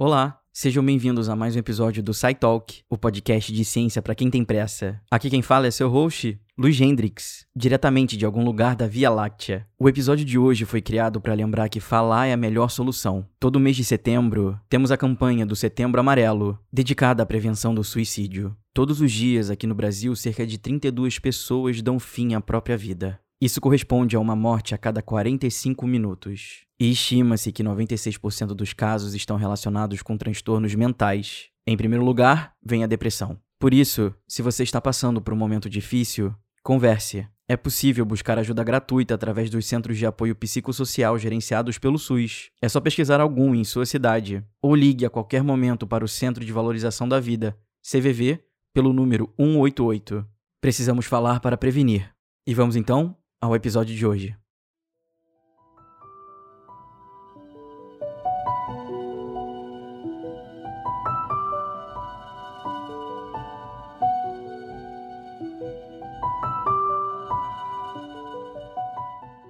Olá, sejam bem-vindos a mais um episódio do SciTalk, o podcast de ciência para quem tem pressa. Aqui quem fala é seu host, Luiz Hendrix, diretamente de algum lugar da Via Láctea. O episódio de hoje foi criado para lembrar que falar é a melhor solução. Todo mês de setembro, temos a campanha do Setembro Amarelo, dedicada à prevenção do suicídio. Todos os dias aqui no Brasil, cerca de 32 pessoas dão fim à própria vida. Isso corresponde a uma morte a cada 45 minutos. E estima-se que 96% dos casos estão relacionados com transtornos mentais. Em primeiro lugar, vem a depressão. Por isso, se você está passando por um momento difícil, converse. É possível buscar ajuda gratuita através dos centros de apoio psicossocial gerenciados pelo SUS. É só pesquisar algum em sua cidade ou ligue a qualquer momento para o Centro de Valorização da Vida, CVV, pelo número 188. Precisamos falar para prevenir. E vamos então ao episódio de hoje.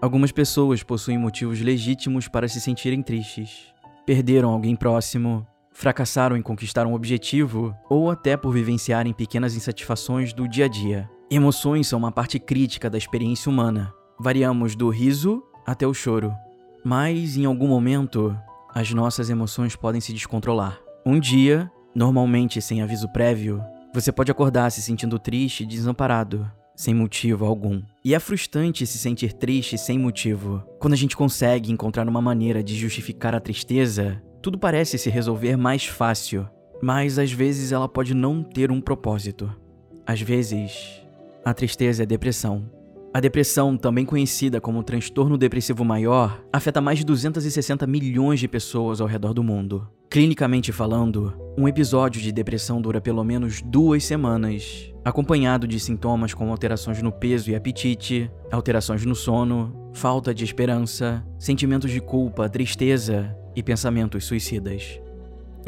Algumas pessoas possuem motivos legítimos para se sentirem tristes. Perderam alguém próximo, fracassaram em conquistar um objetivo ou até por vivenciarem pequenas insatisfações do dia a dia. Emoções são uma parte crítica da experiência humana. Variamos do riso até o choro. Mas, em algum momento, as nossas emoções podem se descontrolar. Um dia, normalmente sem aviso prévio, você pode acordar se sentindo triste e desamparado, sem motivo algum. E é frustrante se sentir triste sem motivo. Quando a gente consegue encontrar uma maneira de justificar a tristeza, tudo parece se resolver mais fácil. Mas às vezes ela pode não ter um propósito. Às vezes, a tristeza é depressão. A depressão, também conhecida como transtorno depressivo maior, afeta mais de 260 milhões de pessoas ao redor do mundo. Clinicamente falando, um episódio de depressão dura pelo menos duas semanas, acompanhado de sintomas como alterações no peso e apetite, alterações no sono, falta de esperança, sentimentos de culpa, tristeza e pensamentos suicidas.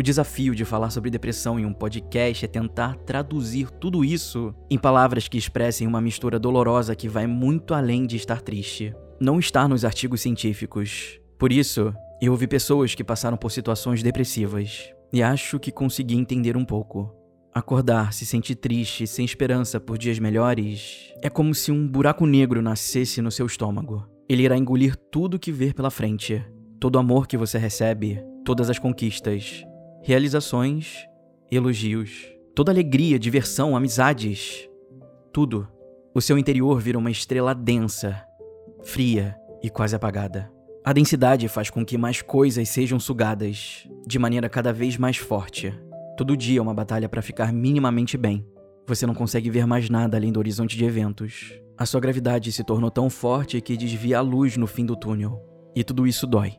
O desafio de falar sobre depressão em um podcast é tentar traduzir tudo isso em palavras que expressem uma mistura dolorosa que vai muito além de estar triste. Não estar nos artigos científicos. Por isso, eu ouvi pessoas que passaram por situações depressivas e acho que consegui entender um pouco. Acordar, se sentir triste, sem esperança por dias melhores, é como se um buraco negro nascesse no seu estômago. Ele irá engolir tudo que ver pela frente, todo o amor que você recebe, todas as conquistas, realizações, elogios, toda alegria, diversão, amizades, tudo. O seu interior vira uma estrela densa, fria e quase apagada. A densidade faz com que mais coisas sejam sugadas, de maneira cada vez mais forte. Todo dia é uma batalha para ficar minimamente bem. Você não consegue ver mais nada além do horizonte de eventos. A sua gravidade se tornou tão forte que desvia a luz no fim do túnel. E tudo isso dói.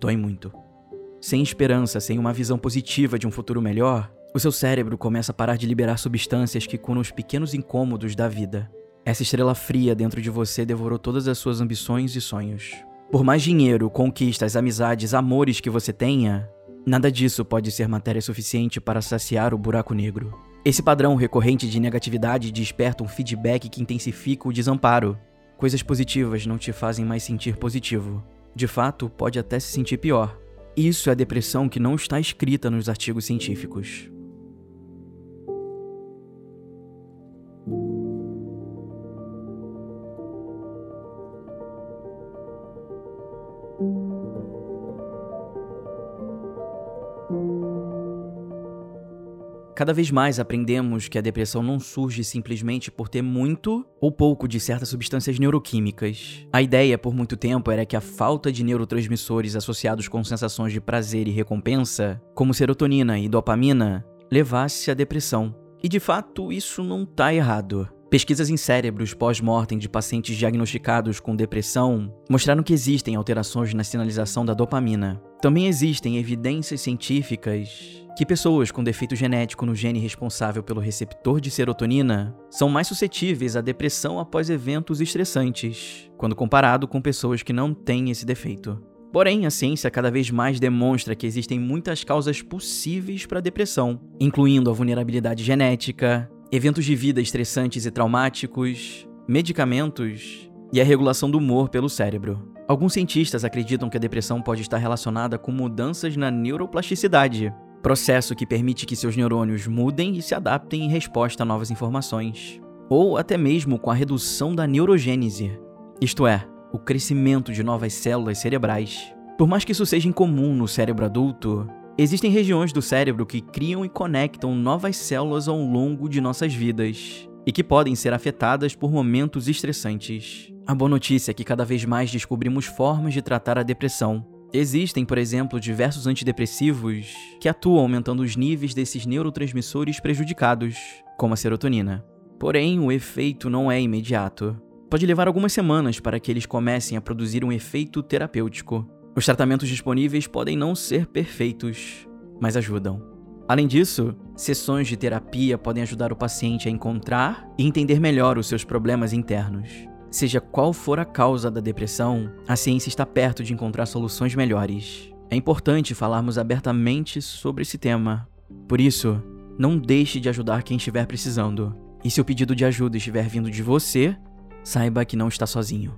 Dói muito. Sem esperança, sem uma visão positiva de um futuro melhor, o seu cérebro começa a parar de liberar substâncias que curam os pequenos incômodos da vida. Essa estrela fria dentro de você devorou todas as suas ambições e sonhos. Por mais dinheiro, conquistas, amizades, amores que você tenha, nada disso pode ser matéria suficiente para saciar o buraco negro. Esse padrão recorrente de negatividade desperta um feedback que intensifica o desamparo. Coisas positivas não te fazem mais sentir positivo. De fato, pode até se sentir pior. Isso é a depressão que não está escrita nos artigos científicos. Cada vez mais aprendemos que a depressão não surge simplesmente por ter muito ou pouco de certas substâncias neuroquímicas. A ideia por muito tempo era que a falta de neurotransmissores associados com sensações de prazer e recompensa, como serotonina e dopamina, levasse à depressão. E de fato, isso não está errado. Pesquisas em cérebros pós-mortem de pacientes diagnosticados com depressão mostraram que existem alterações na sinalização da dopamina. Também existem evidências científicas que pessoas com defeito genético no gene responsável pelo receptor de serotonina são mais suscetíveis à depressão após eventos estressantes, quando comparado com pessoas que não têm esse defeito. Porém, a ciência cada vez mais demonstra que existem muitas causas possíveis para a depressão, incluindo a vulnerabilidade genética, eventos de vida estressantes e traumáticos, medicamentos e a regulação do humor pelo cérebro. Alguns cientistas acreditam que a depressão pode estar relacionada com mudanças na neuroplasticidade, processo que permite que seus neurônios mudem e se adaptem em resposta a novas informações, ou até mesmo com a redução da neurogênese, isto é, o crescimento de novas células cerebrais. Por mais que isso seja incomum no cérebro adulto, existem regiões do cérebro que criam e conectam novas células ao longo de nossas vidas e que podem ser afetadas por momentos estressantes. A boa notícia é que cada vez mais descobrimos formas de tratar a depressão. Existem, por exemplo, diversos antidepressivos que atuam aumentando os níveis desses neurotransmissores prejudicados, como a serotonina. Porém, o efeito não é imediato. Pode levar algumas semanas para que eles comecem a produzir um efeito terapêutico. Os tratamentos disponíveis podem não ser perfeitos, mas ajudam. Além disso, sessões de terapia podem ajudar o paciente a encontrar e entender melhor os seus problemas internos. Seja qual for a causa da depressão, a ciência está perto de encontrar soluções melhores. É importante falarmos abertamente sobre esse tema. Por isso, não deixe de ajudar quem estiver precisando. E se o pedido de ajuda estiver vindo de você, saiba que não está sozinho.